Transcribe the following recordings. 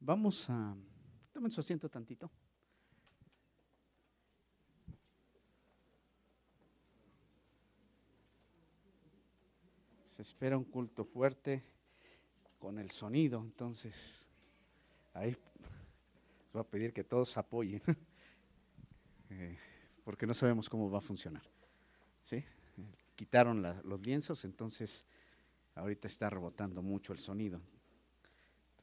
Vamos a... Tomen su asiento tantito. Se espera un culto fuerte con el sonido, entonces ahí les voy a pedir que todos apoyen, eh, porque no sabemos cómo va a funcionar. ¿sí? Quitaron la- los lienzos, entonces ahorita está rebotando mucho el sonido.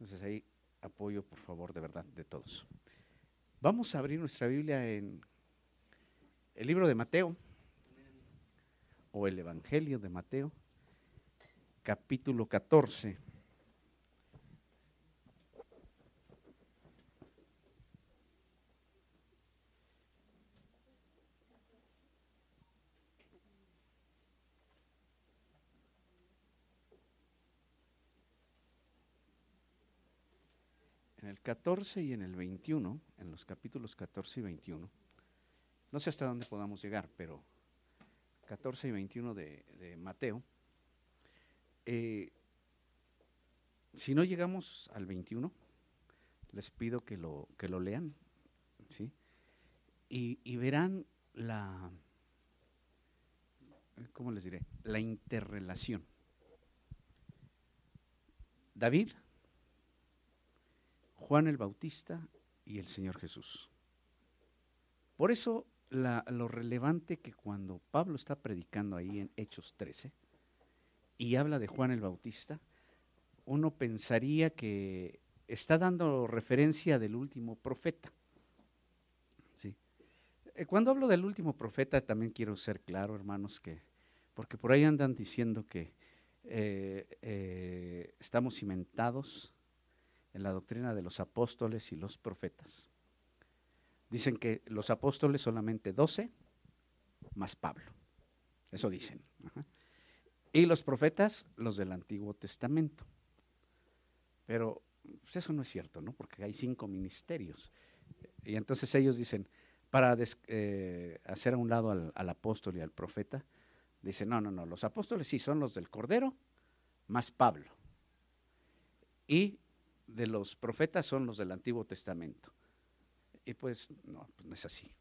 Entonces ahí apoyo, por favor, de verdad, de todos. Vamos a abrir nuestra Biblia en el libro de Mateo, o el Evangelio de Mateo, capítulo 14. 14 y en el 21, en los capítulos 14 y 21, no sé hasta dónde podamos llegar, pero 14 y 21 de, Mateo, eh, si no llegamos al 21, les pido que lo, que lo lean, ¿sí? Y, y verán la, ¿cómo les diré? La interrelación. David, Juan el Bautista y el Señor Jesús. Por eso lo relevante que cuando Pablo está predicando ahí en Hechos 13 y habla de Juan el Bautista, uno pensaría que está dando referencia del último profeta. ¿sí? Eh, Cuando hablo del último profeta también quiero ser claro, hermanos, que porque por ahí andan diciendo que eh, eh, estamos cimentados en la doctrina de los apóstoles y los profetas. Dicen que los apóstoles solamente 12 más Pablo. Eso dicen. Y los profetas, los del Antiguo Testamento. Pero pues, eso no es cierto, ¿no? Porque hay cinco ministerios. Y entonces ellos dicen, para eh, hacer a un lado al, al apóstol y al profeta, dicen, no, no, no, los apóstoles sí son los del Cordero más Pablo. Y de los profetas son los del Antiguo Testamento. Y pues no, pues no es así.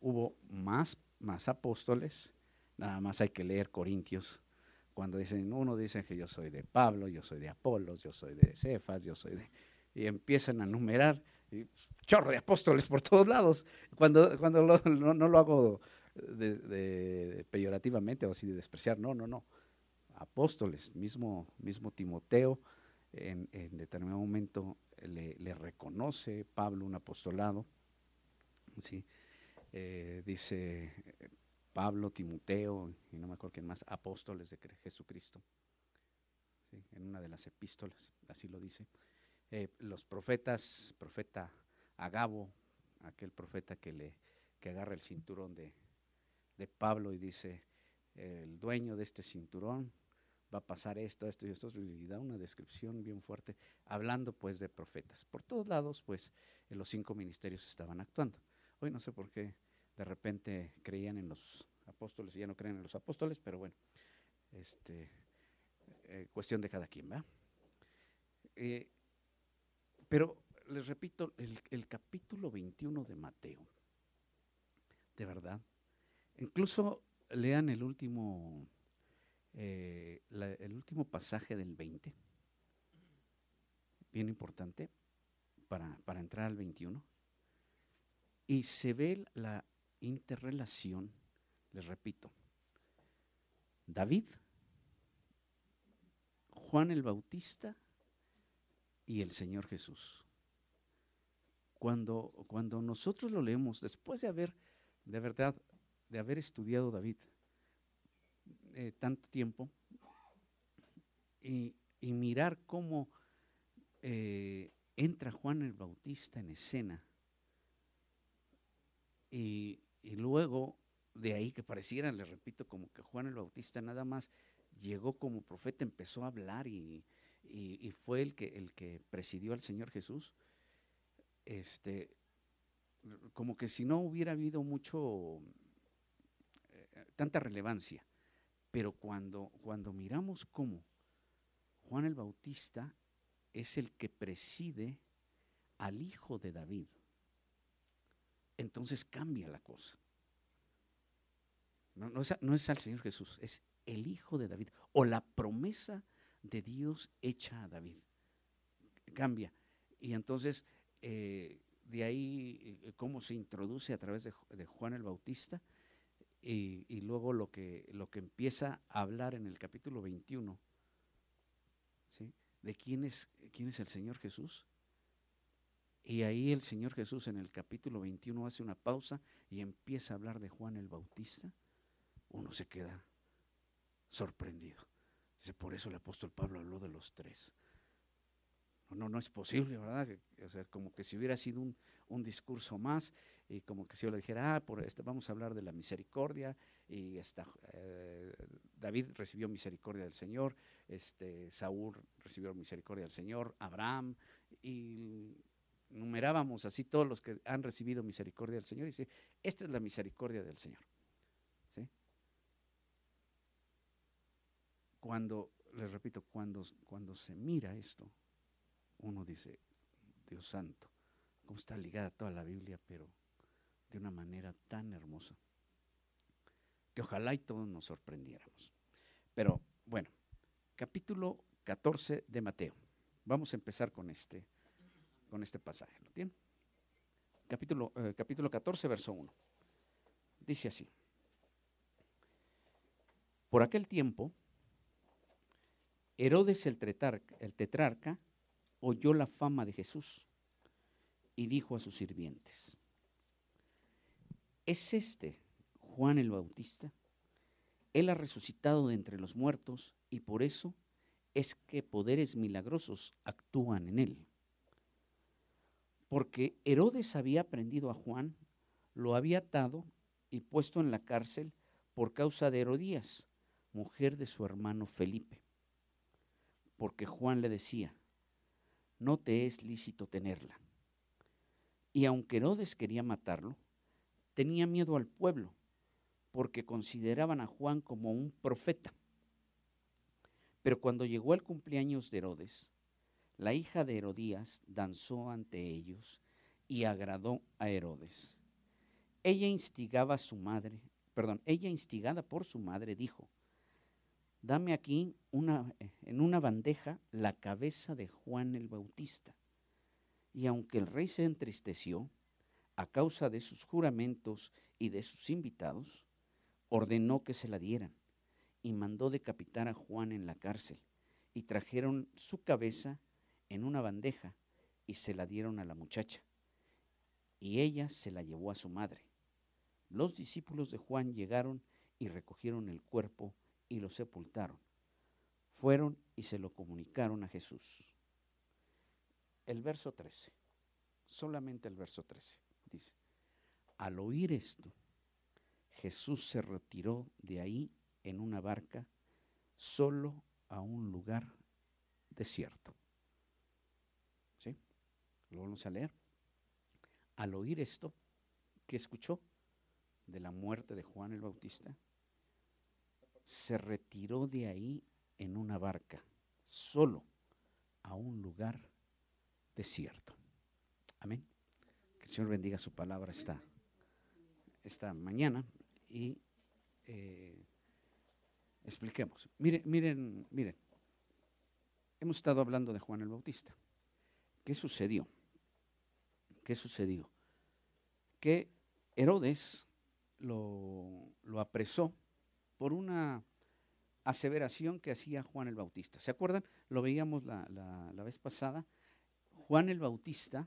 Hubo más, más apóstoles, nada más hay que leer Corintios, cuando dicen, uno dice que yo soy de Pablo, yo soy de Apolos, yo soy de Cefas, yo soy de... Y empiezan a numerar, y, pues, chorro de apóstoles por todos lados. Cuando, cuando no, no lo hago de- peyorativamente o así de despreciar, no, no, no. Apóstoles, mismo, mismo Timoteo, en, determinado momento le, reconoce Pablo un apostolado, ¿sí? Eh, dice Pablo, Timoteo, y no me acuerdo quién más, apóstoles de Jesucristo, en una de las epístolas, así lo dice. Eh, los profetas, profeta Agabo, aquel profeta que le que agarra el cinturón de, de Pablo y dice, el dueño de este cinturón va a pasar esto, esto y esto, y da una descripción bien fuerte, hablando pues de profetas. Por todos lados, pues, en los cinco ministerios estaban actuando. Hoy no sé por qué de repente creían en los apóstoles y ya no creen en los apóstoles, pero bueno, este, eh, cuestión de cada quien, ¿va? Eh, pero les repito, el, el capítulo 21 de Mateo, de verdad, incluso lean el último, eh, el último pasaje del 20, bien importante para, para entrar al 21, y se ve la interrelación, les repito, David, Juan el Bautista y el Señor Jesús. Cuando, cuando nosotros lo leemos, después de haber, de verdad, de haber estudiado David eh, tanto tiempo y, mirar cómo eh, entra Juan el Bautista en escena y, luego de ahí que pareciera, le repito, como que Juan el Bautista nada más llegó como profeta, empezó a hablar y fue el que, el que presidió al Señor Jesús, este, como que si no hubiera habido mucho, eh, tanta relevancia, pero cuando, cuando miramos cómo Juan el Bautista es el que preside al hijo de David. Entonces cambia la cosa. No, es, al Señor Jesús, es el hijo de David o la promesa de Dios hecha a David. Cambia. Y entonces, eh, de ahí, eh, cómo se introduce a través de, Juan el Bautista, y, luego lo que, lo que empieza a hablar en el capítulo 21, ¿sí? de quién es, quién es el Señor Jesús. Y ahí el Señor Jesús en el capítulo 21 hace una pausa y empieza a hablar de Juan el Bautista. Uno se queda sorprendido. Dice, por eso el apóstol Pablo habló de los tres. No, no es posible, ¿verdad? O sea, como que si hubiera sido un, discurso más y como que si yo le dijera, ah, por este vamos a hablar de la misericordia y esta, eh, David recibió misericordia del Señor, este, Saúl recibió misericordia del Señor, Abraham y numerábamos así todos los que han recibido misericordia del Señor y dice, esta es la misericordia del Señor. Cuando, les repito, cuando, cuando se mira esto, uno dice, Dios santo, cómo está ligada toda la Biblia, pero de una manera tan hermosa, que ojalá y todos nos sorprendiéramos. Pero bueno, capítulo 14 de Mateo. Vamos a empezar con este, con este pasaje. ¿Lo tienen? Capítulo, eh, capítulo 14, verso 1. Dice así. Por aquel tiempo, Herodes el tetrarca, oyó la fama de Jesús y dijo a sus sirvientes, ¿es este Juan el Bautista? Él ha resucitado de entre los muertos y por eso es que poderes milagrosos actúan en él. Porque Herodes había prendido a Juan, lo había atado y puesto en la cárcel por causa de Herodías, mujer de su hermano Felipe porque Juan le decía, no te es lícito tenerla. Y aunque Herodes quería matarlo, tenía miedo al pueblo, porque consideraban a Juan como un profeta. Pero cuando llegó el cumpleaños de Herodes, la hija de Herodías danzó ante ellos y agradó a Herodes. Ella instigaba a su madre, perdón, ella instigada por su madre dijo, dame aquí en una bandeja la cabeza de Juan el Bautista. Y aunque el rey se entristeció a causa de sus juramentos y de sus invitados, ordenó que se la dieran y mandó decapitar a Juan en la cárcel. Y trajeron su cabeza en una bandeja y se la dieron a la muchacha. Y ella se la llevó a su madre. Los discípulos de Juan llegaron y recogieron el cuerpo y lo sepultaron. Fueron y se lo comunicaron a Jesús. El verso 13, solamente el verso 13, al oír esto, Jesús se retiró de ahí en una barca solo a un lugar desierto. ¿Sí? Lo vamos a leer. Al oír esto, ¿qué escuchó? De la muerte de Juan el Bautista, se retiró de ahí en una barca, solo a un lugar desierto. Amén. Señor bendiga su palabra esta, esta mañana y eh, expliquemos. Miren, miren, miren. Hemos estado hablando de Juan el Bautista. ¿Qué sucedió? ¿Qué sucedió? Que Herodes lo, lo apresó por una aseveración que hacía Juan el Bautista. ¿Se acuerdan? Lo veíamos la, la, vez pasada. Juan el Bautista,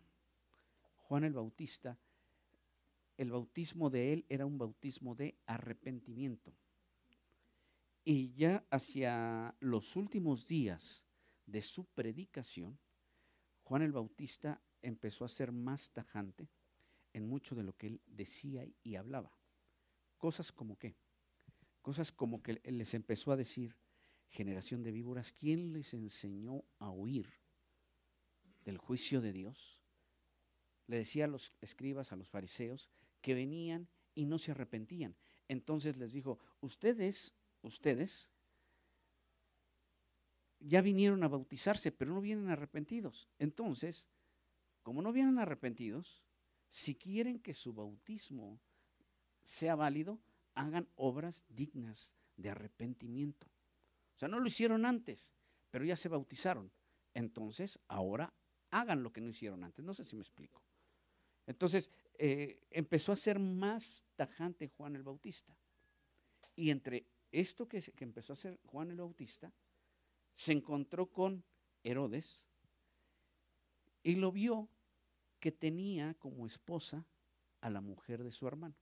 Juan el Bautista, el bautismo de él era un bautismo de arrepentimiento. Y ya hacia los últimos días de su predicación, Juan el Bautista empezó a ser más tajante en mucho de lo que él decía y hablaba. Cosas como que Cosas como que les empezó a decir, generación de víboras, ¿quién les enseñó a huir del juicio de Dios? Le decía a los escribas, a los fariseos, que venían y no se arrepentían. Entonces les dijo, ustedes, ustedes ya vinieron a bautizarse, pero no vienen arrepentidos. Entonces, como no vienen arrepentidos, si quieren que su bautismo sea válido, hagan obras dignas de arrepentimiento. O sea, no lo hicieron antes, pero ya se bautizaron. Entonces, ahora hagan lo que no hicieron antes. No sé si me explico. Entonces, eh, empezó a ser más tajante Juan el Bautista. Y entre esto que, que empezó a hacer Juan el Bautista, se encontró con Herodes y lo vio que tenía como esposa a la mujer de su hermano,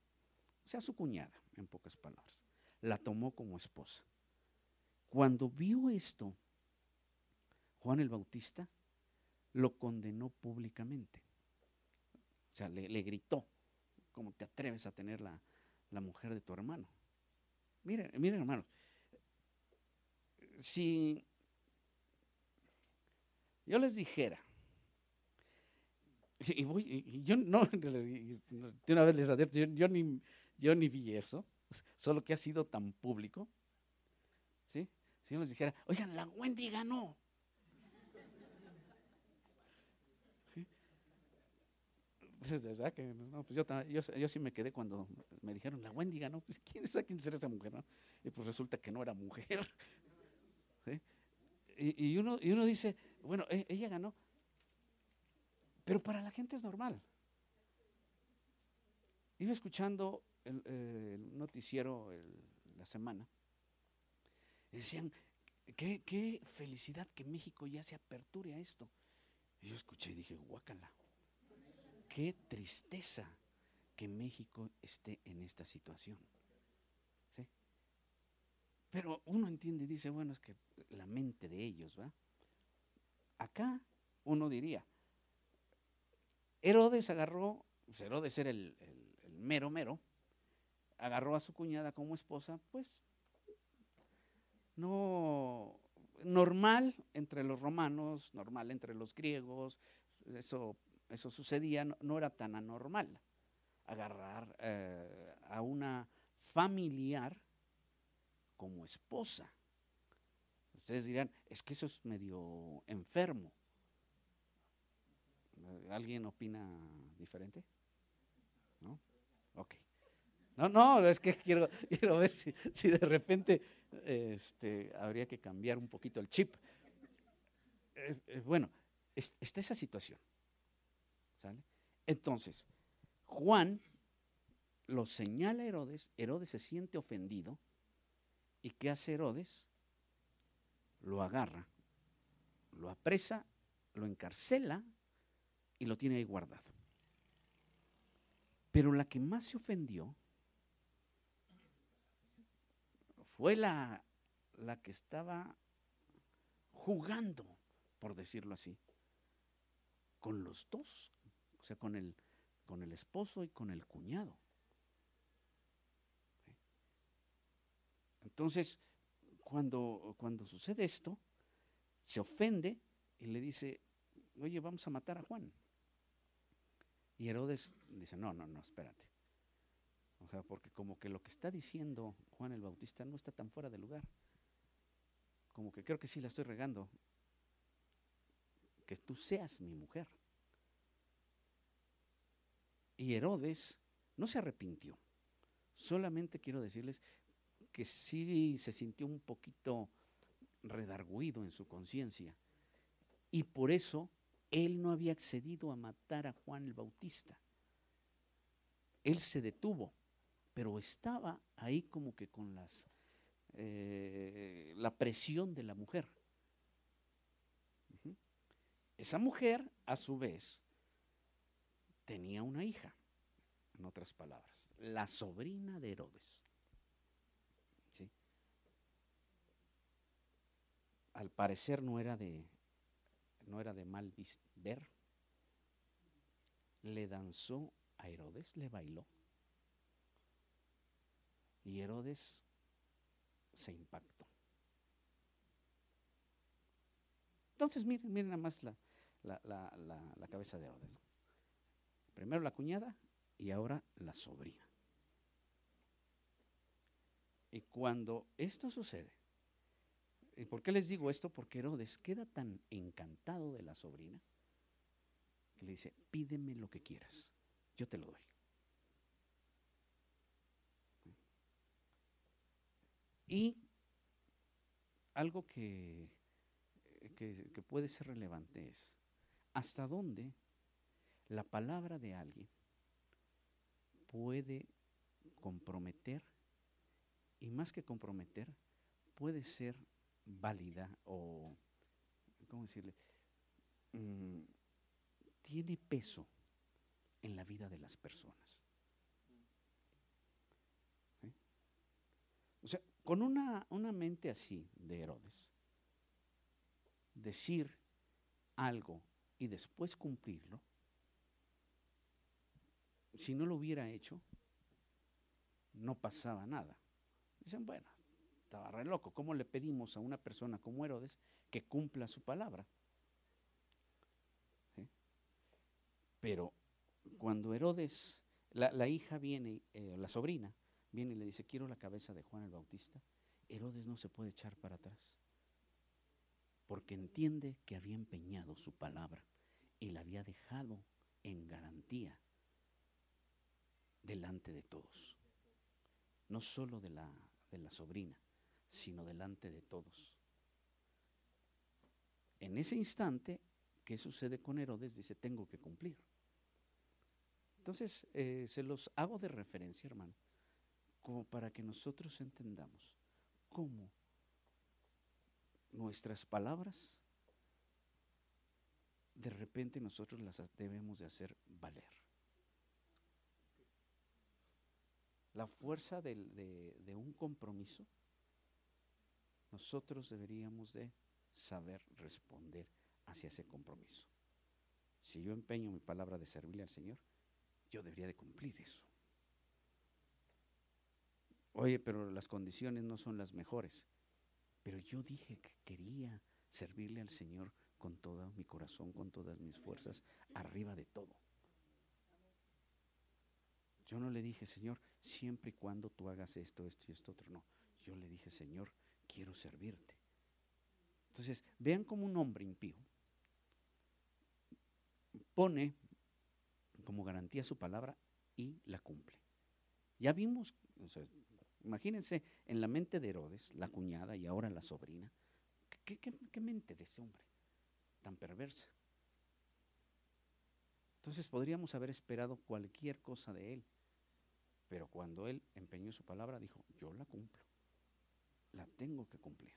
o sea, su cuñada, en pocas palabras. La tomó como esposa. Cuando vio esto, Juan el Bautista lo condenó públicamente. O sea, le, gritó, ¿cómo te atreves a tener la, la mujer de tu hermano? Miren, miren hermanos, si yo les dijera, y, voy, yo no, de una vez les advierto, yo, ni, yo ni vi eso, solo que ha sido tan público. ¿sí? Si yo les dijera, oigan, la Wendy ganó. ¿Verdad que no, pues yo, sí me quedé cuando me dijeron, la Wendy ganó, pues ¿quién es quién será esa mujer? No? Y pues resulta que no era mujer. Y, uno, y uno dice, bueno, e, ella ganó, pero para la gente es normal. Iba escuchando el, noticiero la semana. Decían, qué, qué, felicidad que México ya se aperture a esto. Y yo escuché y dije, guácala. Qué tristeza que México esté en esta situación. Pero uno entiende y dice, bueno, es que la mente de ellos, ¿va? Acá uno diría, Herodes agarró, pues Herodes era el, mero mero, agarró a su cuñada como esposa, pues no normal entre los romanos, normal entre los griegos, eso, eso sucedía, no, era tan anormal agarrar eh, a una familiar como esposa. Ustedes dirán, es que eso es medio enfermo. ¿Alguien opina diferente? ¿No? Ok. No, no, es que quiero, quiero ver si, de repente este, habría que cambiar un poquito el chip. Eh, eh, bueno, está esa situación. Entonces, Juan lo señala a Herodes, Herodes se siente ofendido, ¿y qué hace Herodes? Lo agarra, lo apresa, lo encarcela y lo tiene ahí guardado. Pero la que más se ofendió fue la, la que estaba jugando, por decirlo así, con los dos, o sea, con el, con el esposo y con el cuñado. Entonces, cuando, cuando sucede esto, se ofende y le dice, oye, vamos a matar a Juan. Y Herodes dice, no, no, no, espérate. O sea, porque como que lo que está diciendo Juan el Bautista no está tan fuera de lugar. Como que creo que sí la estoy regando. Que tú seas mi mujer. Y Herodes no se arrepintió. Solamente quiero decirles que sí se sintió un poquito redarguido en su conciencia. Y por eso él no había accedido a matar a Juan el Bautista. Él se detuvo, pero estaba ahí como que con las, eh, la presión de la mujer. Esa mujer, a su vez, tenía una hija, en otras palabras, la sobrina de Herodes. Al parecer no era de, no era de mal ver, le danzó a Herodes, le bailó. Y Herodes se impactó. Entonces, miren, miren nada más la, la, cabeza de Herodes. Primero la cuñada y ahora la sobrina. Y cuando esto sucede, ¿Y por qué les digo esto? Porque Herodes queda tan encantado de la sobrina que le dice, pídeme lo que quieras, yo te lo doy. Y algo que, que, que puede ser relevante es, ¿hasta dónde la palabra de alguien puede comprometer y más que comprometer, puede ser válida o, ¿cómo decirle? Mm, tiene peso en la vida de las personas. O sea, con una, una mente así de Herodes, decir algo y después cumplirlo, si no lo hubiera hecho, no pasaba nada. Dicen, bueno, estaba re loco. ¿Cómo le pedimos a una persona como Herodes que cumpla su palabra? Pero cuando Herodes, la, hija viene, eh, la sobrina, viene y le dice, quiero la cabeza de Juan el Bautista, Herodes no se puede echar para atrás, porque entiende que había empeñado su palabra y la había dejado en garantía delante de todos, no solo de la, de la sobrina, sino delante de todos. En ese instante, ¿qué sucede con Herodes? Dice, tengo que cumplir. Entonces, eh, se los hago de referencia, hermano, como para que nosotros entendamos cómo nuestras palabras de repente nosotros las debemos de hacer valer. La fuerza de, un compromiso, nosotros deberíamos de saber responder hacia ese compromiso. Si yo empeño mi palabra de servirle al Señor, yo debería de cumplir eso. Oye, pero las condiciones no son las mejores. Pero yo dije que quería servirle al Señor con todo mi corazón, con todas mis fuerzas, arriba de todo. Yo no le dije, Señor, siempre y cuando tú hagas esto, esto y esto otro. No, yo le dije, Señor, quiero servirte. Entonces, vean como un hombre impío pone como garantía su palabra y la cumple. Ya vimos, imagínense en la mente de Herodes, la cuñada y ahora la sobrina, ¿qué, qué mente de ese hombre tan perversa? Entonces podríamos haber esperado cualquier cosa de él. Pero cuando él empeñó su palabra, dijo, yo la cumplo, la tengo que cumplir.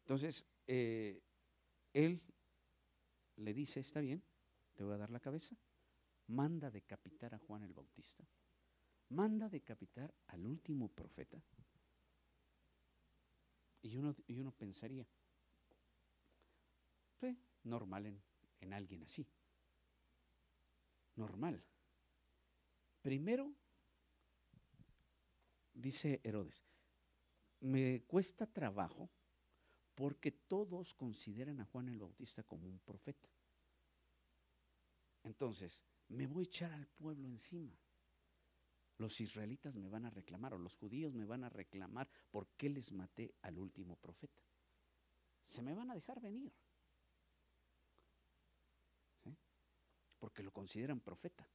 Entonces, eh, él le dice, está bien, te voy a dar la cabeza, manda decapitar a Juan el Bautista, manda decapitar al último profeta. Y uno, y uno pensaría, pues, normal en, en alguien así, normal. Primero, dice Herodes, me cuesta trabajo porque todos consideran a Juan el Bautista como un profeta. Entonces, me voy a echar al pueblo encima. Los israelitas me van a reclamar o los judíos me van a reclamar por qué les maté al último profeta. Se me van a dejar venir. Porque lo consideran profeta.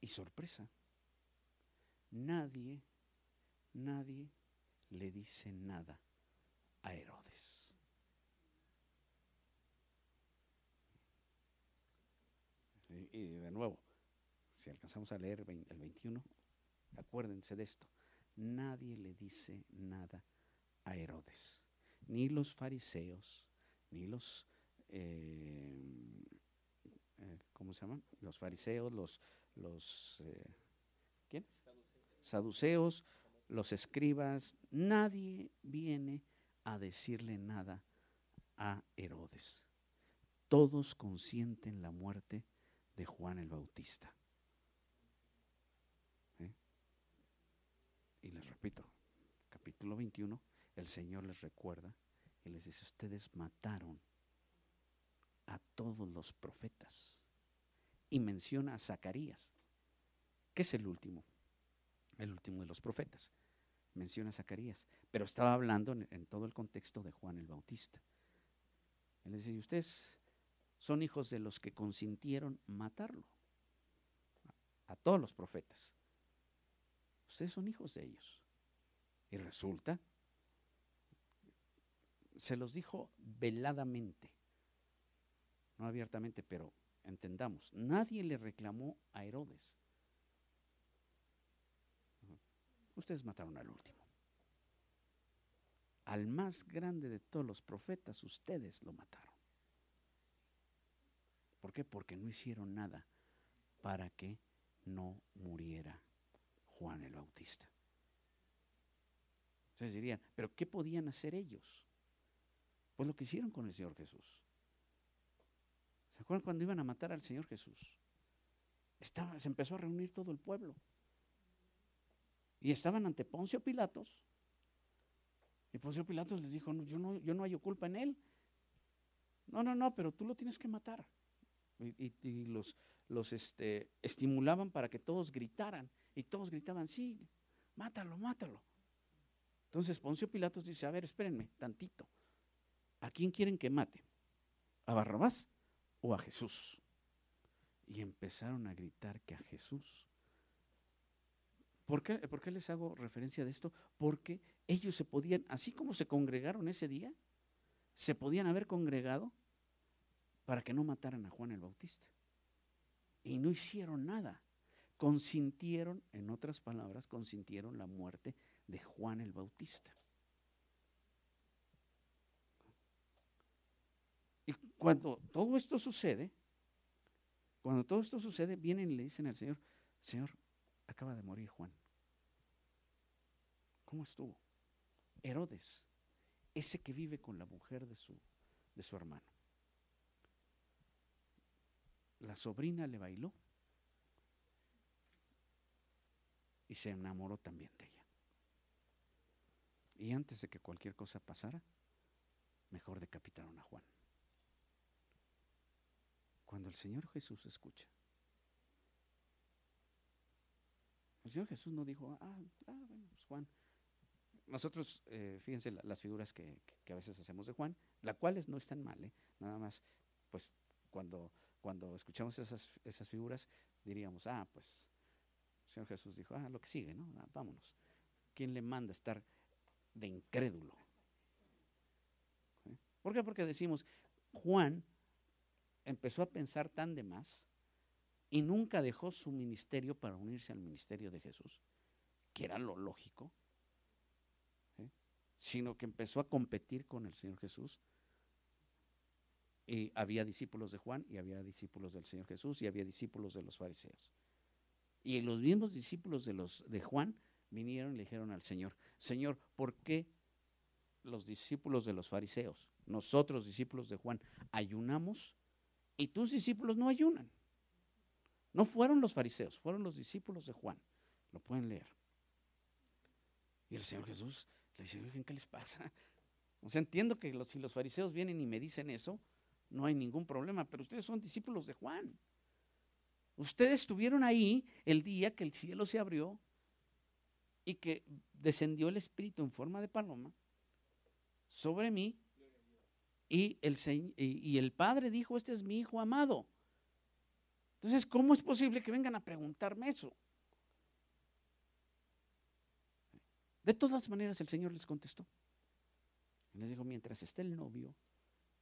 Y sorpresa, nadie, nadie le dice nada a Herodes. Y, de nuevo, si alcanzamos a leer el 21, acuérdense de esto, nadie le dice nada a Herodes, ni los fariseos, ni los, eh, eh, ¿cómo se llaman? Los fariseos, los, los eh. Saduceos, los escribas, nadie viene a decirle nada a Herodes. Todos consienten la muerte de Juan el Bautista. ¿Eh? Y les repito, capítulo 21, el Señor les recuerda y les dice, ustedes mataron a todos los profetas y menciona a Zacarías, que es el último, el último de los profetas. menciona a Zacarías, pero estaba hablando en, todo el contexto de Juan el Bautista. Él dice, ustedes son hijos de los que consintieron matarlo, a todos los profetas. Ustedes son hijos de ellos. Y resulta, se los dijo veladamente, no abiertamente, pero entendamos, nadie le reclamó a Herodes. Ustedes mataron al último. Al más grande de todos los profetas, ustedes lo mataron. ¿Por qué? Porque no hicieron nada para que no muriera Juan el Bautista. Ustedes dirían, ¿pero qué podían hacer ellos? Pues lo que hicieron con el Señor Jesús. ¿Se acuerdan cuando iban a matar al Señor Jesús? Se empezó a reunir todo el pueblo. Y estaban ante Poncio Pilatos. Y Poncio Pilatos les dijo, yo, no, yo culpa en él. No, no, no, pero tú lo tienes que matar. Y, los, los este, estimulaban para que todos gritaran. Y todos gritaban, sí, mátalo, mátalo. Entonces Poncio Pilatos dice, a ver, espérenme tantito. ¿A quién quieren que mate? ¿A Barrabás o a Jesús? Y empezaron a gritar que a Jesús. ¿Por qué, ¿Por qué, les hago referencia de esto? Porque ellos se podían, así como se congregaron ese día, se podían haber congregado para que no mataran a Juan el Bautista. Y no hicieron nada. Consintieron, en otras palabras, consintieron la muerte de Juan el Bautista. Y cuando todo esto sucede, cuando todo esto sucede, vienen y le dicen al Señor, Señor, acaba de morir Juan. ¿Cómo estuvo? Herodes, ese que vive con la mujer de su, de su hermano. La sobrina le bailó y se enamoró también de ella. Y antes de que cualquier cosa pasara, mejor decapitaron a Juan. Cuando el Señor Jesús escucha, el Señor Jesús no dijo, ah, ah bueno, pues Juan. Nosotros, eh, fíjense las figuras que, a veces hacemos de Juan, las cuales no están mal, ¿eh? nada más, pues cuando, cuando escuchamos esas, esas figuras, diríamos, ah, pues el Señor Jesús dijo, ah, lo que sigue, ¿no? Ah, vámonos. ¿Quién le manda estar de incrédulo? ¿Por qué? Porque decimos, Juan empezó a pensar tan de más y nunca dejó su ministerio para unirse al ministerio de Jesús, que era lo lógico, sino que empezó a competir con el Señor Jesús. Y había discípulos de Juan y había discípulos del Señor Jesús y había discípulos de los fariseos. Y los mismos discípulos de, los, de Juan vinieron y le dijeron al Señor, Señor, ¿por qué los discípulos de los fariseos, nosotros discípulos de Juan, ayunamos y tus discípulos no ayunan? No fueron los fariseos, fueron los discípulos de Juan. Lo pueden leer. Y el Señor Jesús le dice, ¿qué les pasa? O sea, entiendo que si los fariseos vienen y me dicen eso, no hay ningún problema, pero ustedes son discípulos de Juan. Ustedes estuvieron ahí el día que el cielo se abrió y que descendió el Espíritu en forma de paloma sobre mí y el, y el Padre dijo, este es mi Hijo amado. Entonces, ¿cómo es posible que vengan a preguntarme eso? De todas maneras, el Señor les contestó. Les dijo, mientras esté el novio,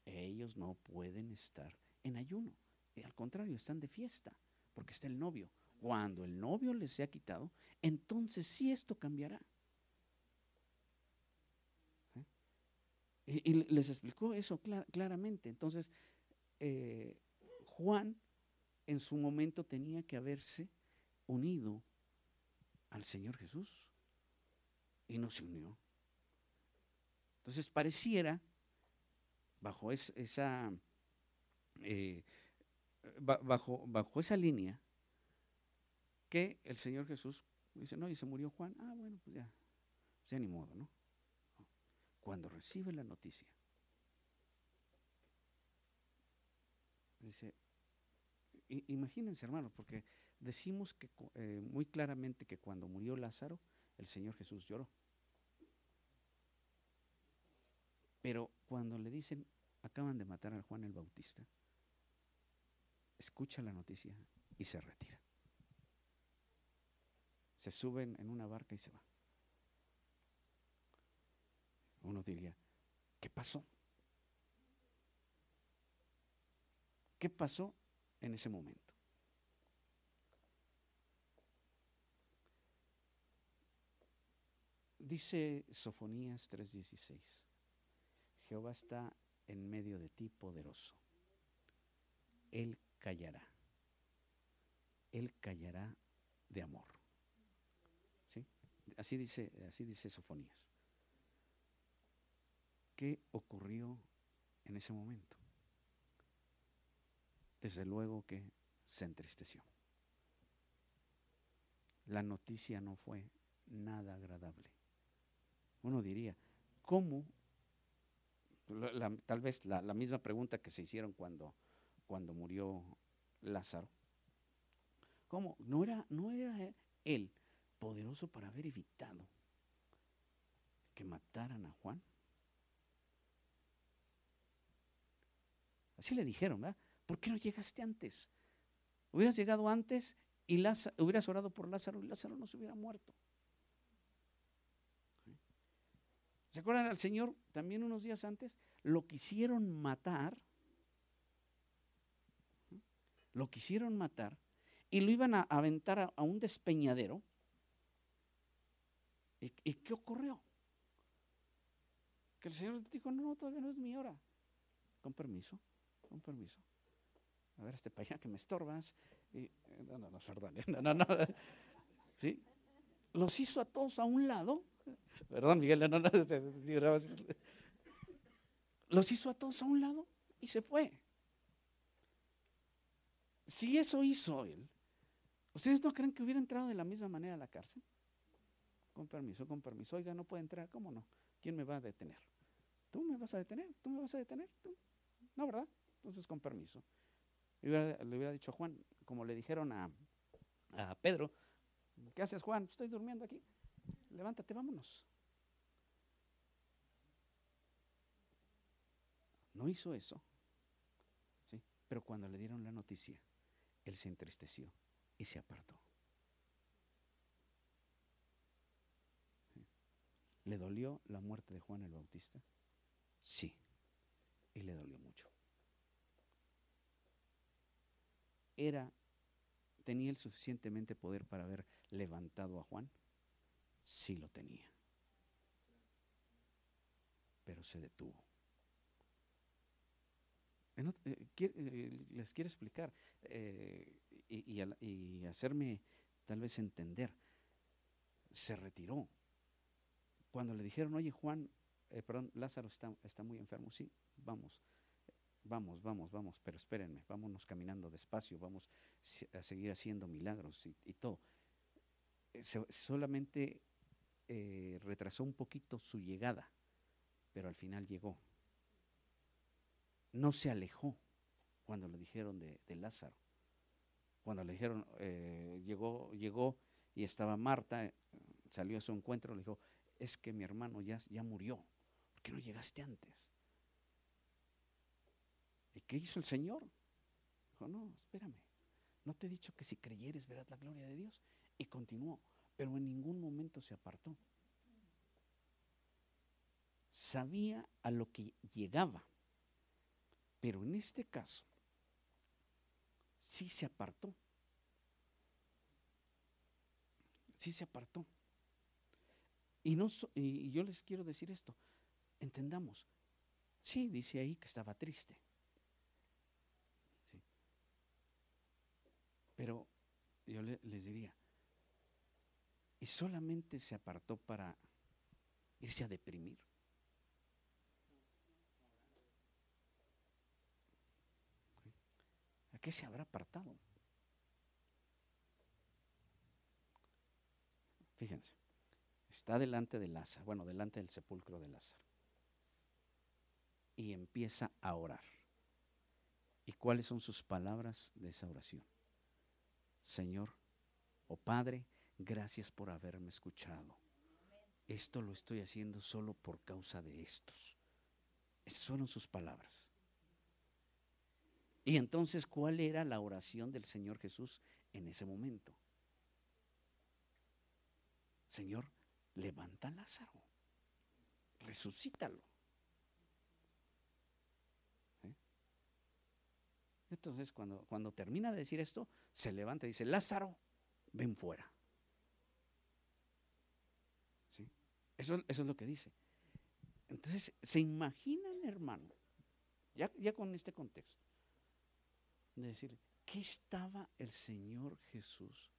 ellos no pueden estar en ayuno. Y al contrario, están de fiesta porque está el novio. Cuando el novio les sea quitado, entonces sí esto cambiará. Y, les explicó eso claramente. Entonces, eh, Juan en su momento tenía que haberse unido al Señor Jesús y no se unió. Entonces pareciera, bajo esa, eh, bajo, bajo esa línea que el Señor Jesús dice, no, y se murió Juan, ah, bueno, pues ya, ya ni modo, ¿no? cuando recibe la noticia, dice, imagínense hermanos, porque decimos eh, muy claramente que cuando murió Lázaro, el Señor Jesús lloró. Pero cuando le dicen, acaban de matar a Juan el Bautista, escucha la noticia y se retira. Se suben en una barca y se van. Uno diría, ¿qué pasó? ¿Qué pasó en ese momento? Dice Sofonías 3:16, Jehová está en medio de ti poderoso. Él callará. Él callará de amor. ¿Sí? Así dice, así dice Sofonías. ¿Qué ocurrió en ese momento? Desde luego que se entristeció. La noticia no fue nada agradable. Uno diría, ¿cómo? tal vez la, la, misma pregunta que se hicieron cuando, cuando murió Lázaro. ¿Cómo? ¿No era, ¿No era él poderoso para haber evitado que mataran a Juan? Así le dijeron, ¿verdad? ¿Por qué no llegaste antes? Hubieras llegado antes y hubieras orado por Lázaro y Lázaro no se hubiera muerto. ¿Se acuerdan al Señor también unos días antes? Lo quisieron matar. Lo quisieron matar y lo iban a aventar a, un despeñadero. ¿Y, qué ocurrió? Que el Señor dijo, no, todavía no es mi hora. Con permiso, con permiso. A ver, este para que me estorbas. Y, no, no, no, perdón. No, no, no. ¿Sí? Los hizo a todos a un lado Perdón, Miguel, no, no, los hizo a todos a un lado y se fue. Si eso hizo él, ¿ustedes no creen que hubiera entrado de la misma manera a la cárcel? Con permiso, con permiso. Oiga, no puede entrar, ¿cómo no? ¿Quién me va a detener? ¿Tú me vas a detener? ¿Tú me vas a detener? ¿Tú? No, ¿verdad? Entonces, con permiso. Le hubiera, dicho a Juan, como le dijeron a, Pedro, ¿qué haces Juan? Estoy durmiendo aquí levántate, vámonos. No hizo eso. ¿sí? Pero cuando le dieron la noticia, él se entristeció y se apartó. ¿Le dolió la muerte de Juan el Bautista? Sí, y le dolió mucho. Era, tenía el suficientemente poder para haber levantado a Juan sí lo tenía. Pero se detuvo. Eh, eh, les quiero explicar eh, y, hacerme tal vez entender. Se retiró. Cuando le dijeron, oye Juan, perdón, Lázaro está, está muy enfermo, sí, vamos, vamos, vamos, vamos, pero espérenme, vámonos caminando despacio, vamos a seguir haciendo milagros y, todo. solamente eh, retrasó un poquito su llegada, pero al final llegó. No se alejó cuando le dijeron de, Lázaro. Cuando le dijeron, eh, llegó, llegó y estaba Marta, salió a su encuentro, le dijo, es que mi hermano ya, ya murió, ¿por qué no llegaste antes? ¿Y qué hizo el Señor? Dijo, no, espérame, no te he dicho que si creyeres verás la gloria de Dios. Y continuó pero en ningún momento se apartó. Sabía a lo que llegaba, pero en este caso sí se apartó. Sí se apartó. Y, y yo les quiero decir esto, entendamos, sí, dice ahí que estaba triste. Pero yo les diría, y solamente se apartó para irse a deprimir. ¿A qué se habrá apartado? Fíjense, está delante de Lázaro, bueno, delante del sepulcro de Lázaro. Y empieza a orar. ¿Y cuáles son sus palabras de esa oración? Señor, o Padre, gracias por haberme escuchado. Esto lo estoy haciendo solo por causa de estos. Esas fueron sus palabras. Y entonces, ¿cuál era la oración del Señor Jesús en ese momento? Señor, levanta a Lázaro, resucítalo. Entonces, cuando, cuando termina de decir esto, se levanta y dice, Lázaro, ven fuera. Eso, eso es lo que dice. Entonces, ¿se imaginan, hermano? Ya, ya con este contexto de decir, ¿qué estaba el Señor Jesús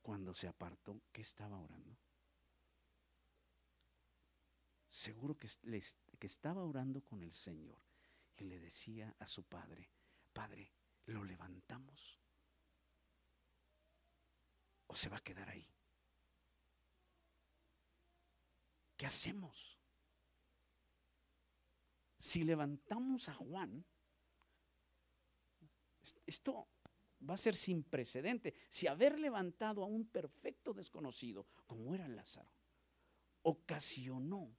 cuando se apartó? ¿Qué estaba orando? Seguro que, que estaba orando con el Señor y le decía a su padre, Padre, ¿lo levantamos? ¿O se va a quedar ahí? ¿Qué hacemos? Si levantamos a Juan, esto va a ser sin precedente. Si haber levantado a un perfecto desconocido, como era Lázaro, ocasionó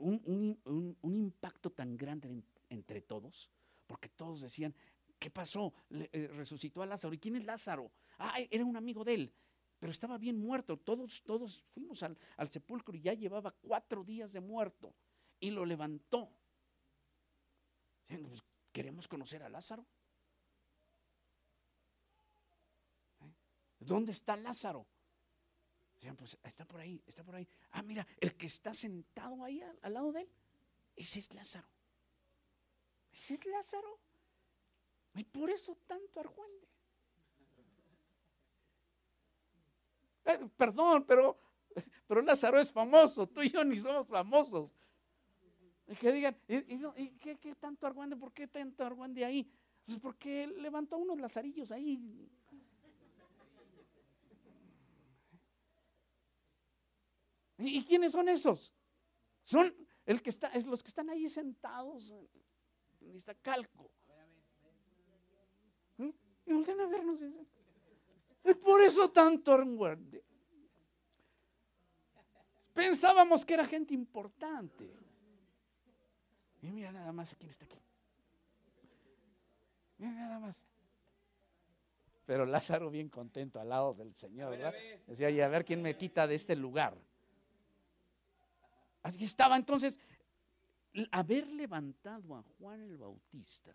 un, impacto tan grande entre todos, porque todos decían, ¿qué pasó? Eh, resucitó a Lázaro. ¿Y quién es Lázaro? Ah, era un amigo de él, pero estaba bien muerto. Todos, todos fuimos al, al sepulcro y ya llevaba cuatro días de muerto y lo levantó. Pues, ¿Queremos conocer a Lázaro? ¿Eh? ¿Dónde está Lázaro? Pues está por ahí, está por ahí. Ah, mira, el que está sentado ahí al, lado de él, ese es Lázaro. Ese es Lázaro. Y por eso tanto argüende. Eh, perdón, pero, pero Lázaro es famoso, tú y yo ni somos famosos. Y que digan, ¿y, qué, tanto argüende? ¿Por qué tanto argüende ahí? Pues porque levantó unos lazarillos ahí. ¿Y, quiénes son esos? Son el que está, es los que están ahí sentados en Iztacalco. ¿Eh? Y voltean a vernos. Es por eso tanto argüende. Pensábamos que era gente importante. Y mira nada más quién está aquí. Mira nada más. Pero Lázaro bien contento al lado del Señor, ¿verdad? Decía, y a ver quién me quita de este lugar. Así estaba entonces, haber levantado a Juan el Bautista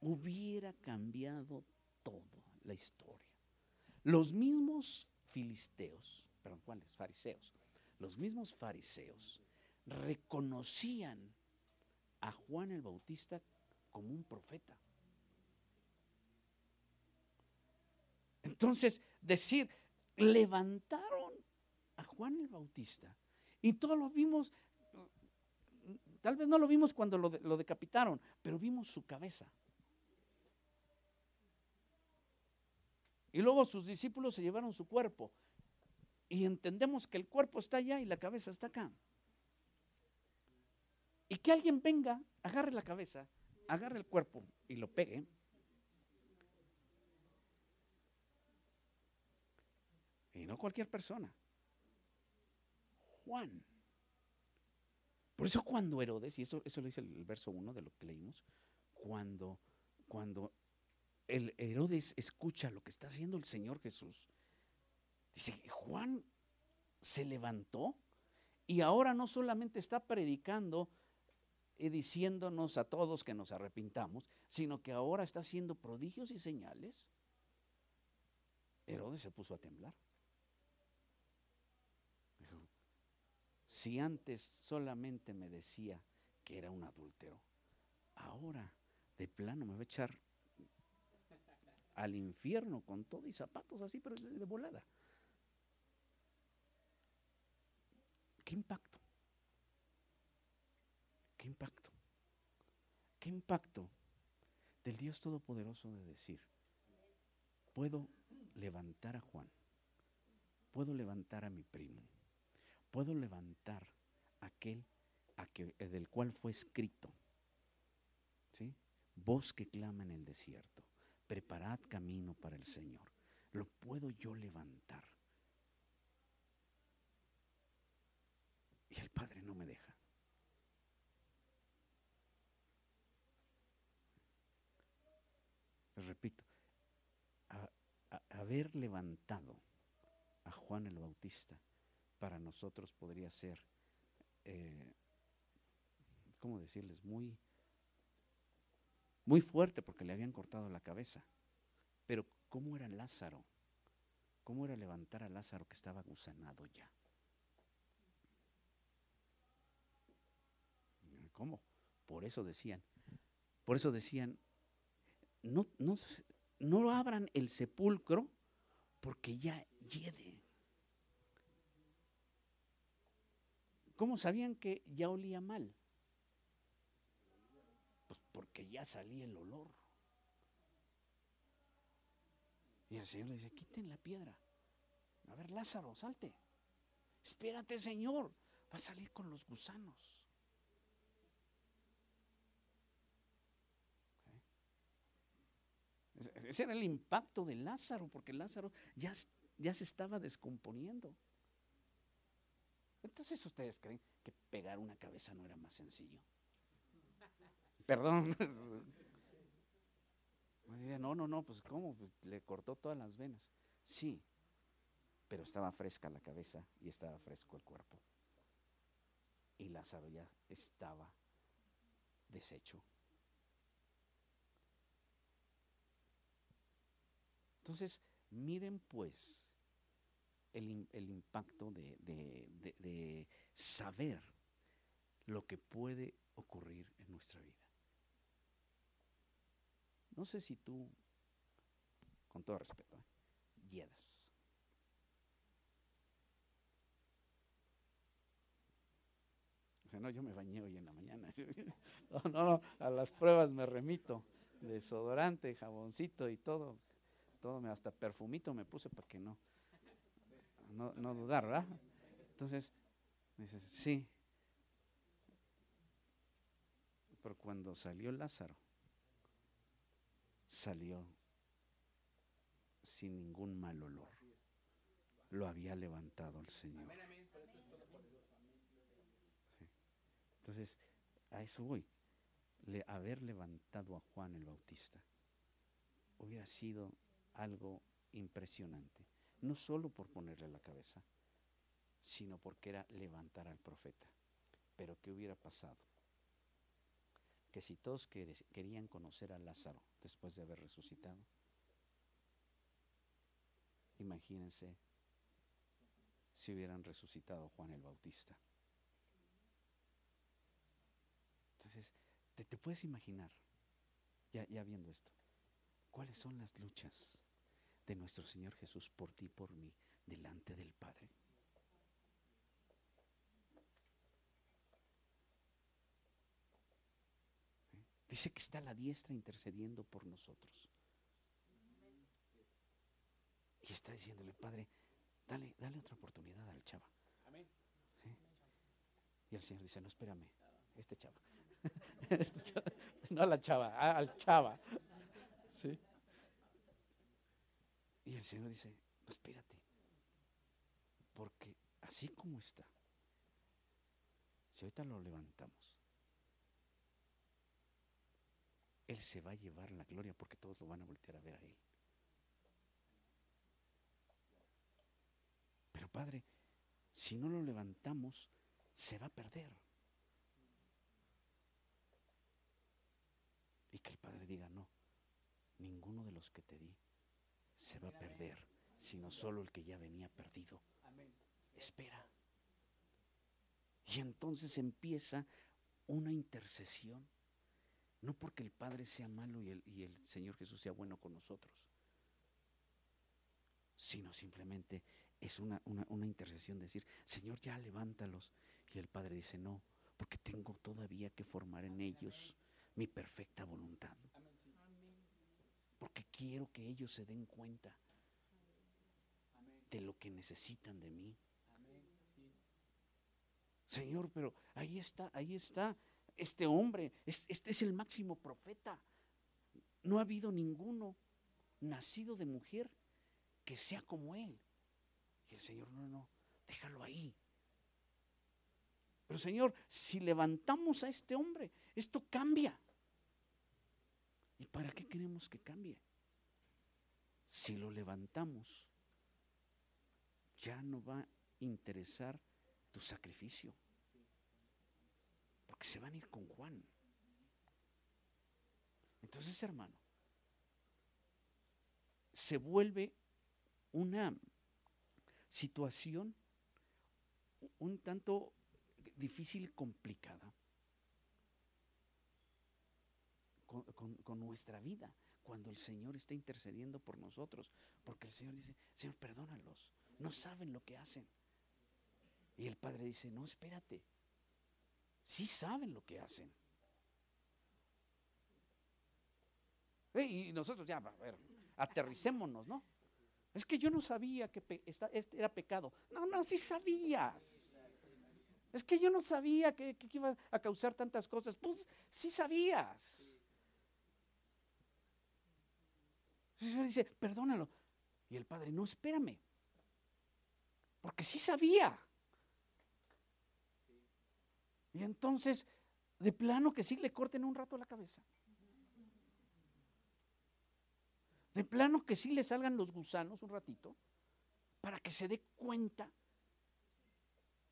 hubiera cambiado todo la historia. Los mismos filisteos, perdón, ¿cuáles? Fariseos. Los mismos fariseos reconocían a Juan el Bautista como un profeta. Entonces, decir, levantaron a Juan el Bautista y todos lo vimos, tal vez no lo vimos cuando lo, decapitaron, pero vimos su cabeza. Y luego sus discípulos se llevaron su cuerpo. Y entendemos que el cuerpo está allá y la cabeza está acá. Y que alguien venga, agarre la cabeza, agarre el cuerpo y lo pegue. Y no cualquier persona. Juan. Por eso cuando Herodes, y eso, eso lo dice el verso 1 de lo que leímos, cuando, cuando el Herodes escucha lo que está haciendo el Señor Jesús, dice, Juan se levantó y ahora no solamente está predicando y diciéndonos a todos que nos arrepintamos, sino que ahora está haciendo prodigios y señales, Herodes se puso a temblar. Dijo, si antes solamente me decía que era un adúltero, ahora de plano me va a echar al infierno con todo y zapatos así, pero de volada. ¿Qué impacto? ¿Qué impacto? ¿Qué impacto del Dios Todopoderoso de decir, puedo levantar a Juan, puedo levantar a mi primo, puedo levantar aquel a que, eh, del cual fue escrito. ¿Sí? Voz que clama en el desierto, preparad camino para el Señor. Lo puedo yo levantar. Y el Padre no me deja. Les repito, haber levantado a Juan el Bautista para nosotros podría ser, eh, ¿cómo decirles? Muy, muy fuerte porque le habían cortado la cabeza. Pero ¿cómo era Lázaro? ¿Cómo era levantar a Lázaro que estaba gusanado ya? ¿Cómo? Por eso decían, por eso decían, no, no, no abran el sepulcro porque ya hiede. ¿Cómo sabían que ya olía mal? Pues porque ya salía el olor. Y el Señor le dice, quiten la piedra. A ver, Lázaro, salte. Espérate, Señor. Va a salir con los gusanos. Ese era el impacto de Lázaro, porque Lázaro ya, ya se estaba descomponiendo. Entonces ustedes creen que pegar una cabeza no era más sencillo. Perdón. No, no, no, pues ¿cómo? Pues le cortó todas las venas. Sí, pero estaba fresca la cabeza y estaba fresco el cuerpo. Y Lázaro ya estaba deshecho. Entonces, miren pues el, impacto de, saber lo que puede ocurrir en nuestra vida. No sé si tú, con todo respeto, ¿eh? No, yo me bañé hoy en la mañana. No, no, no, a las pruebas me remito. Desodorante, jaboncito y todo todo, hasta perfumito me puse para que no, no, no dudar, ¿verdad? Entonces, me sí. Pero cuando salió Lázaro, salió sin ningún mal olor. Lo había levantado el Señor. Entonces, a eso voy. Le, haber levantado a Juan el Bautista hubiera sido algo impresionante. No solo por ponerle la cabeza, sino porque era levantar al profeta. Pero ¿qué hubiera pasado? Que si todos querían conocer a Lázaro después de haber resucitado, imagínense si hubieran resucitado Juan el Bautista. Entonces, te, puedes imaginar, ya, ya viendo esto, cuáles son las luchas de nuestro Señor Jesús por ti y por mí delante del Padre. ¿Eh? Dice que está a la diestra intercediendo por nosotros. Y está diciéndole, Padre, dale, dale otra oportunidad al chava. Y el Señor dice, no, espérame, este chava. este chava. no a la chava, al chava. ¿Sí? Y el Señor dice, no, espérate, porque así como está, si ahorita lo levantamos, Él se va a llevar la gloria porque todos lo van a voltear a ver a Él. Pero Padre, si no lo levantamos, se va a perder. Y que el Padre diga, no, ninguno de los que te di se va a perder, sino solo el que ya venía perdido. Espera. Y entonces empieza una intercesión, no porque el Padre sea malo y el, y el Señor Jesús sea bueno con nosotros, sino simplemente es una, una, una intercesión, decir, Señor, ya levántalos. Y el Padre dice, no, porque tengo todavía que formar en ellos mi perfecta voluntad porque quiero que ellos se den cuenta de lo que necesitan de mí. Señor, pero ahí está, ahí está este hombre, este es el máximo profeta. No ha habido ninguno nacido de mujer que sea como él. Y el Señor, no, no, déjalo ahí. Pero Señor, si levantamos a este hombre, esto cambia. ¿Y para qué queremos que cambie? si lo levantamos, ya no va a interesar tu sacrificio. Porque se van a ir con Juan. Entonces, hermano, se vuelve una situación un tanto difícil y complicada con, nuestra vida cuando el Señor está intercediendo por nosotros, porque el Señor dice, Señor, perdónalos, no saben lo que hacen. Y el Padre dice, no, espérate, sí saben lo que hacen. Y nosotros ya, a ver, aterricémonos, ¿no? Es que yo no sabía que este era pecado. No, no, sí sabías. Es que yo no sabía que, que iba a causar tantas cosas. Pues sí sabías. El Señor dice, perdónalo. Y el padre, no, espérame. Porque sí sabía. Y entonces, de plano que sí le corten un rato la cabeza. De plano que sí le salgan los gusanos un ratito para que se dé cuenta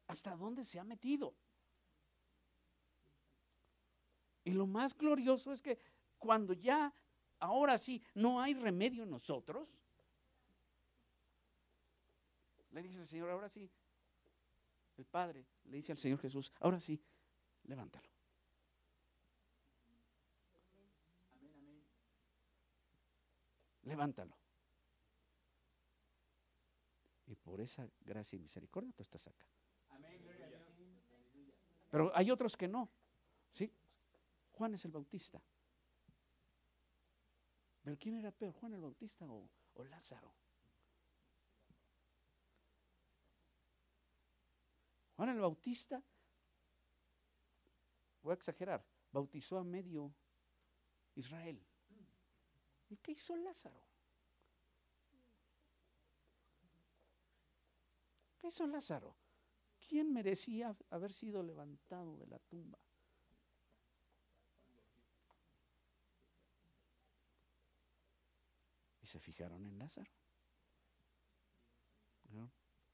hasta dónde se ha metido. Y lo más glorioso es que cuando ya ahora sí, no hay remedio en nosotros. Le dice el Señor, ahora sí, el Padre le dice al Señor Jesús, ahora sí, levántalo. Levántalo. Y por esa gracia y misericordia tú estás acá. Pero hay otros que no. ¿Sí? Juan es el Bautista. Pero ¿quién era peor, Juan el Bautista o, Lázaro? Juan el Bautista, voy a exagerar, bautizó a medio Israel. ¿Y qué hizo Lázaro? ¿Qué hizo Lázaro? ¿Quién merecía haber sido levantado de la tumba? Se fijaron en Lázaro.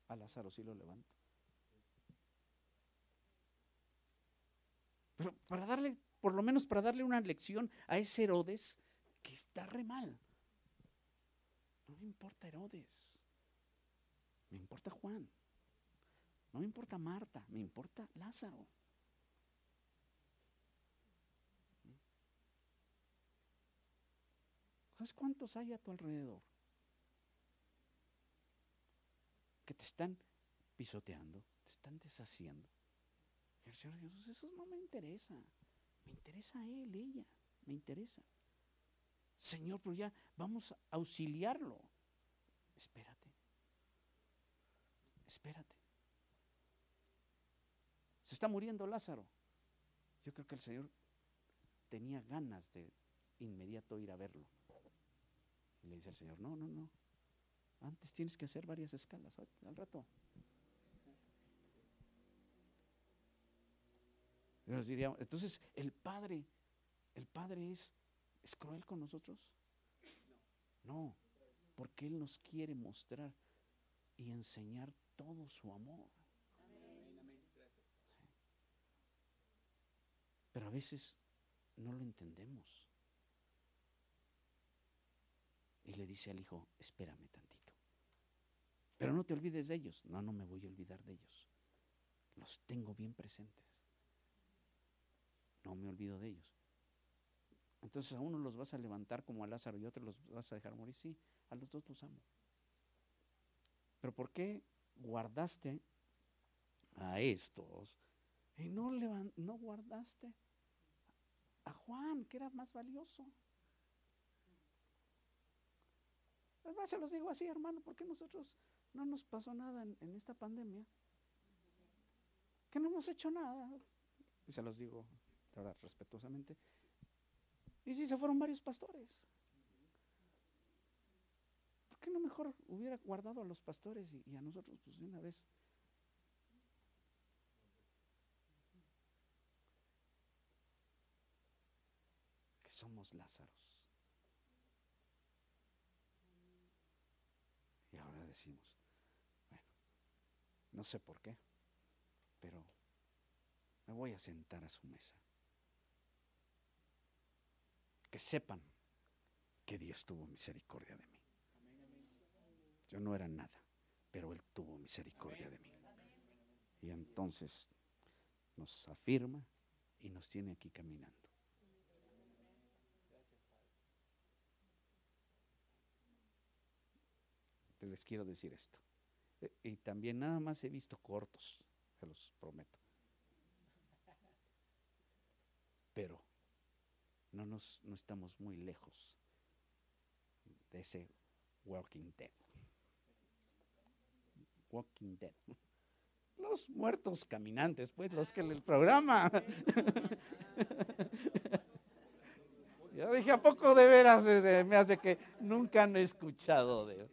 A Lázaro sí lo levanto. Pero para darle, por lo menos para darle una lección a ese Herodes que está re mal. No me importa Herodes. Me importa Juan. No me importa Marta. Me importa Lázaro. ¿Sabes cuántos hay a tu alrededor? Que te están pisoteando, te están deshaciendo. Y el Señor Jesús, eso no me interesa. Me interesa él, ella, me interesa. Señor, pero ya vamos a auxiliarlo. Espérate. Espérate. Se está muriendo Lázaro. Yo creo que el Señor tenía ganas de inmediato ir a verlo. Le dice el Señor, no, no, no. Antes tienes que hacer varias escalas al rato. entonces el Padre, el Padre es, es cruel con nosotros. No, porque Él nos quiere mostrar y enseñar todo su amor. Pero a veces no lo entendemos. Y le dice al hijo, espérame tantito. Pero no te olvides de ellos. No, no me voy a olvidar de ellos. Los tengo bien presentes. No me olvido de ellos. Entonces a uno los vas a levantar como a Lázaro y a otros los vas a dejar morir. Sí, a los dos los amo. Pero ¿por qué guardaste a estos y no, no guardaste a Juan, que era más valioso? Además, se los digo así, hermano, porque nosotros no nos pasó nada en, esta pandemia. Que no hemos hecho nada. Y se los digo ahora respetuosamente. Y si se fueron varios pastores. ¿Por qué no mejor hubiera guardado a los pastores y, y a nosotros, pues de una vez? Que somos Lázaros. Decimos, bueno, no sé por qué, pero me voy a sentar a su mesa. Que sepan que Dios tuvo misericordia de mí. Yo no era nada, pero Él tuvo misericordia de mí. Y entonces nos afirma y nos tiene aquí caminando. Les quiero decir esto. Eh, y también nada más he visto cortos, se los prometo. Pero no, nos, no estamos muy lejos de ese Walking Dead. Walking Dead. Los muertos caminantes, pues, los que el programa. Yo dije, ¿a poco de veras me hace que nunca han escuchado de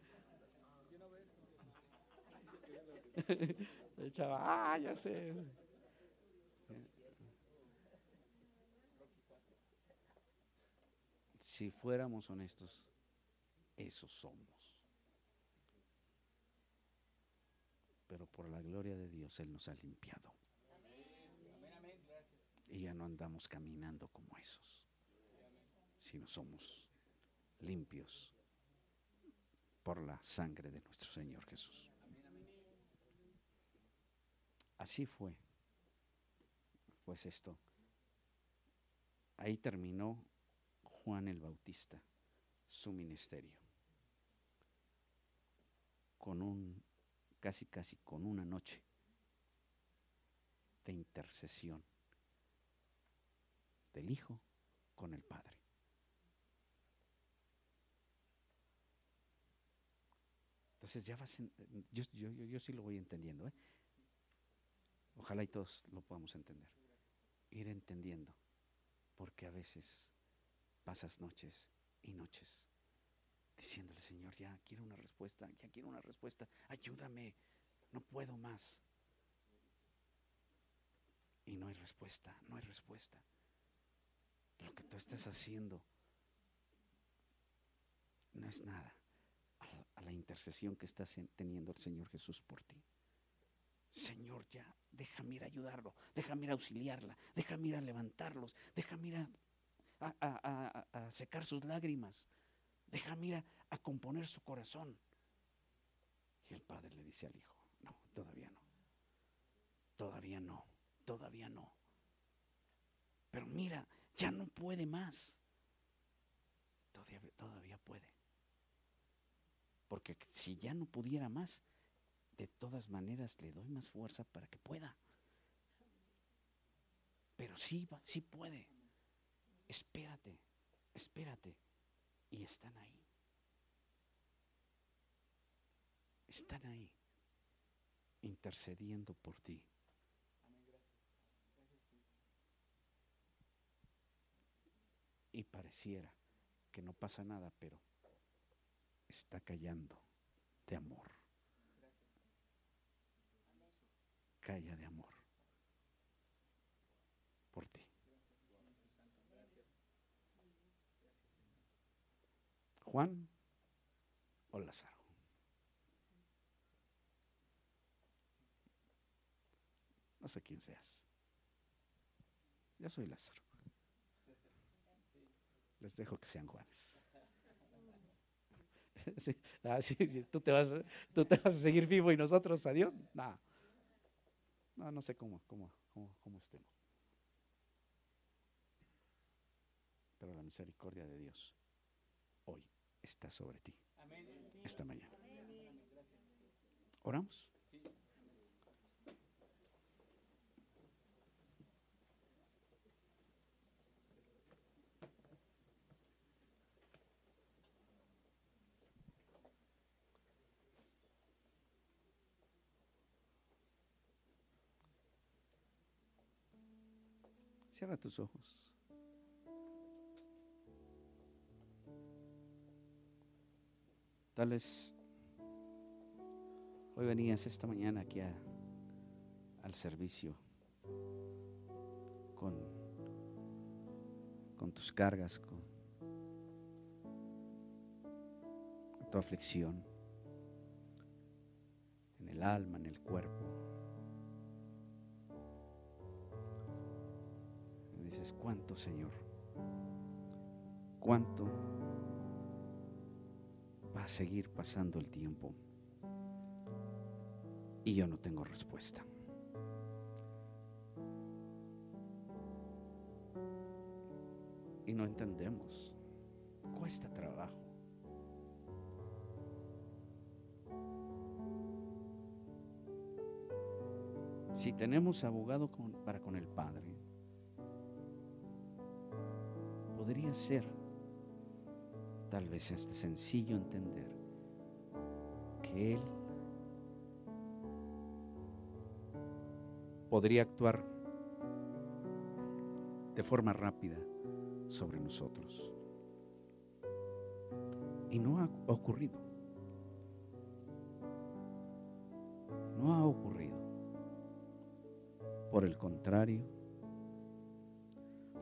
El ah, ya sé. Si fuéramos honestos, eso somos. Pero por la gloria de Dios Él nos ha limpiado. Y ya no andamos caminando como esos, sino somos limpios por la sangre de nuestro Señor Jesús. Así fue. Pues esto. Ahí terminó Juan el Bautista su ministerio. Con un, casi casi con una noche de intercesión del Hijo con el Padre. Entonces ya vas, yo, yo, yo, yo sí lo voy entendiendo. ¿eh? Ojalá y todos lo podamos entender. Ir entendiendo, porque a veces pasas noches y noches diciéndole, Señor, ya quiero una respuesta, ya quiero una respuesta, ayúdame, no puedo más. Y no hay respuesta, no hay respuesta. Lo que tú estás haciendo no es nada a la, intercesión que está teniendo el Señor Jesús por ti. Señor, ya, déjame ir a ayudarlo, déjame ir a auxiliarla, déjame ir a levantarlos, déjame ir a, secar sus lágrimas, déjame ir a componer su corazón. Y el padre le dice al hijo, no, todavía no, todavía no, todavía no. Pero mira, ya no puede más. Todavía, todavía puede. Porque si ya no pudiera más, de todas maneras le doy más fuerza para que pueda. Pero sí, sí puede. Espérate, espérate. Y están ahí. Están ahí, intercediendo por ti. Y pareciera que no pasa nada, pero está callando de amor. Calla de amor por ti. Juan o Lázaro. No sé quién seas. Yo soy Lázaro. Les dejo que sean Juanes. Ah, tú, te vas, tú te vas a seguir vivo y nosotros, adiós. No. No, no sé cómo, cómo, cómo, cómo estemos. Pero la misericordia de Dios hoy está sobre ti. Esta mañana. ¿Oramos? Cierra tus ojos. Tal vez hoy venías esta mañana aquí al servicio con, con tus cargas, con tu aflicción, el alma, en el cuerpo. ¿Cuánto, Señor? ¿Cuánto va a seguir pasando el tiempo? Y yo no tengo respuesta. Y no entendemos. Cuesta trabajo. Si tenemos abogado para con el Padre, podría ser tal vez hasta sencillo entender que Él podría actuar de forma rápida sobre nosotros. Y no ha ocurrido. No ha ocurrido. Por el contrario,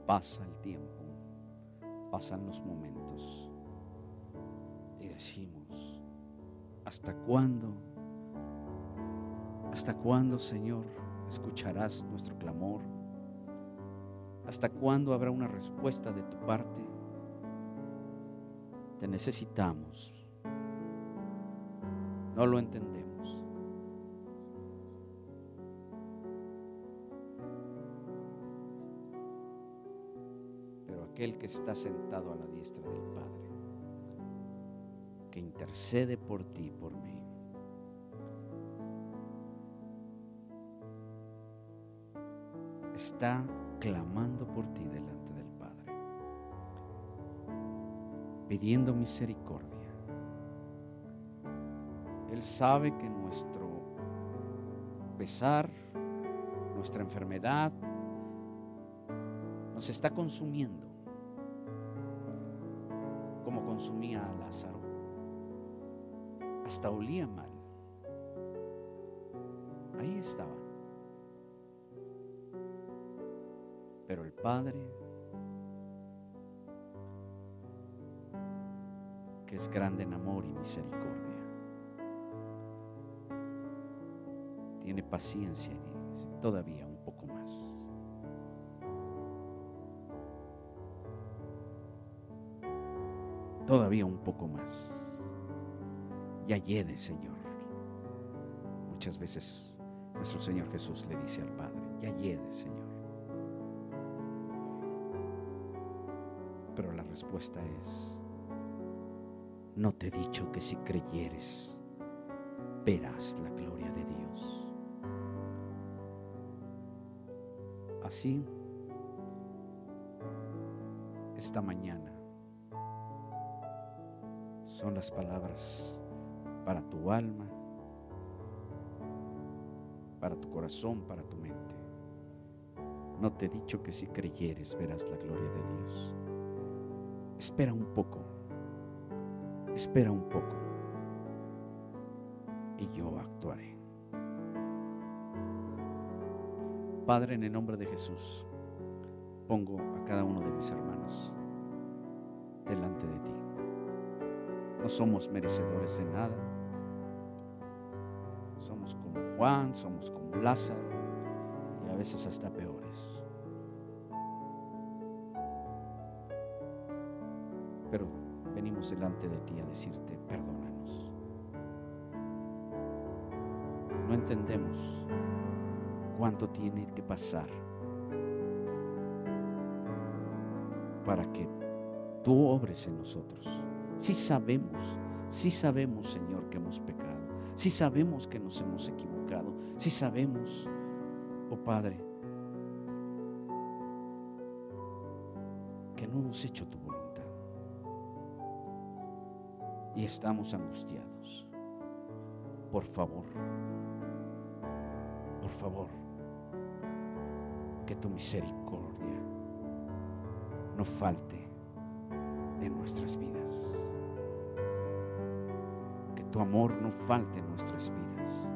pasa el tiempo, pasan los momentos y decimos, ¿hasta cuándo? ¿Hasta cuándo, Señor, escucharás nuestro clamor? ¿Hasta cuándo habrá una respuesta de tu parte? Te necesitamos. No lo entendemos. Aquel que está sentado a la diestra del Padre, que intercede por ti y por mí, está clamando por ti delante del Padre, pidiendo misericordia. Él sabe que nuestro pesar, nuestra enfermedad, nos está consumiendo consumía a Lázaro. Hasta olía mal. Ahí estaba. Pero el Padre, que es grande en amor y misericordia, tiene paciencia y todavía Todavía un poco más. Ya llegue, Señor. Muchas veces nuestro Señor Jesús le dice al Padre, ya llegue, Señor. Pero la respuesta es, no te he dicho que si creyeres, verás la gloria de Dios. Así, esta mañana son las palabras para tu alma, para tu corazón, para tu mente. No te he dicho que si creyeres verás la gloria de Dios espera un poco, espera un poco y yo actuaré. Padre, en el nombre de Jesús, pongo a cada uno de mis hermanos delante de ti. No somos merecedores de nada. Somos como Juan, somos como Lázaro y a veces hasta peores. pero venimos delante de ti a decirte, perdónanos. No entendemos cuánto tiene que pasar para que tú obres en nosotros. Si sabemos, si sabemos, Señor, que hemos pecado, si sabemos que nos hemos equivocado, si sabemos, oh Padre, que no hemos hecho tu voluntad y estamos angustiados. Por favor, por favor, que tu misericordia no falte en nuestras vidas. Tu amor no falte en nuestras vidas.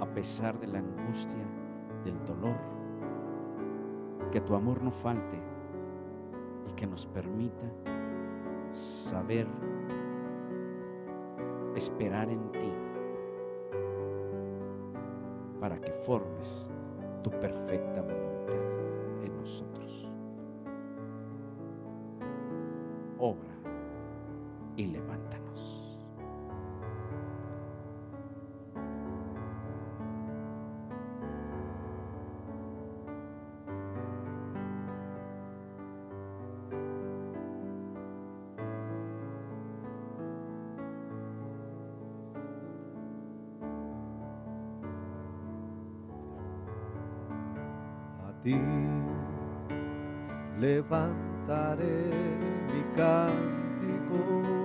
A pesar de la angustia, del dolor, que tu amor no falte y que nos permita saber esperar en ti para que formes tu perfecta voluntad en nosotros. Obra y levántanos. Levantaré mi cántico.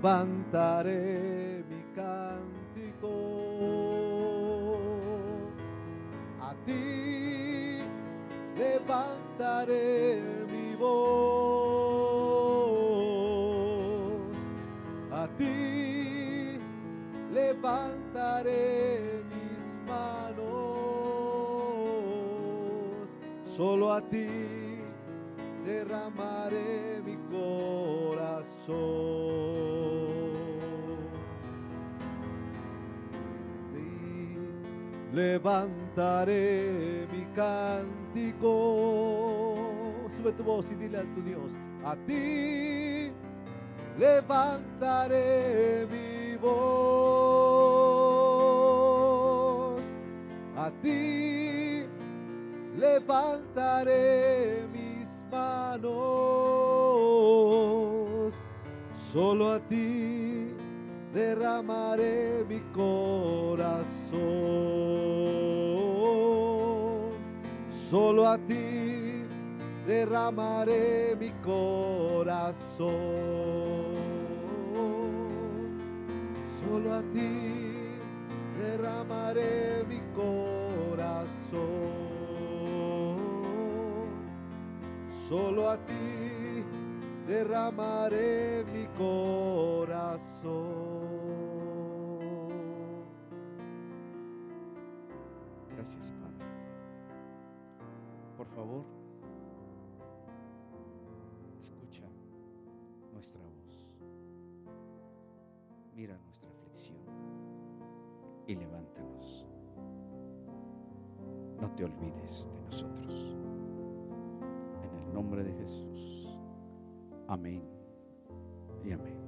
Levantaré mi cántico. A ti levantaré mi voz. A ti levantaré mis manos. Solo a ti derramaré mi corazón. Levantaré mi cántico. Sube tu voz y dile a tu Dios, a ti levantaré mi voz. A ti levantaré mis manos. Solo a ti derramaré mi corazón. Solo a ti derramaré mi corazón. Solo a ti derramaré mi corazón. Solo a ti derramaré mi corazón. Favor, escucha nuestra voz. Mira nuestra aflicción y levántanos. No te olvides de nosotros. En el nombre de Jesús. Amén y amén.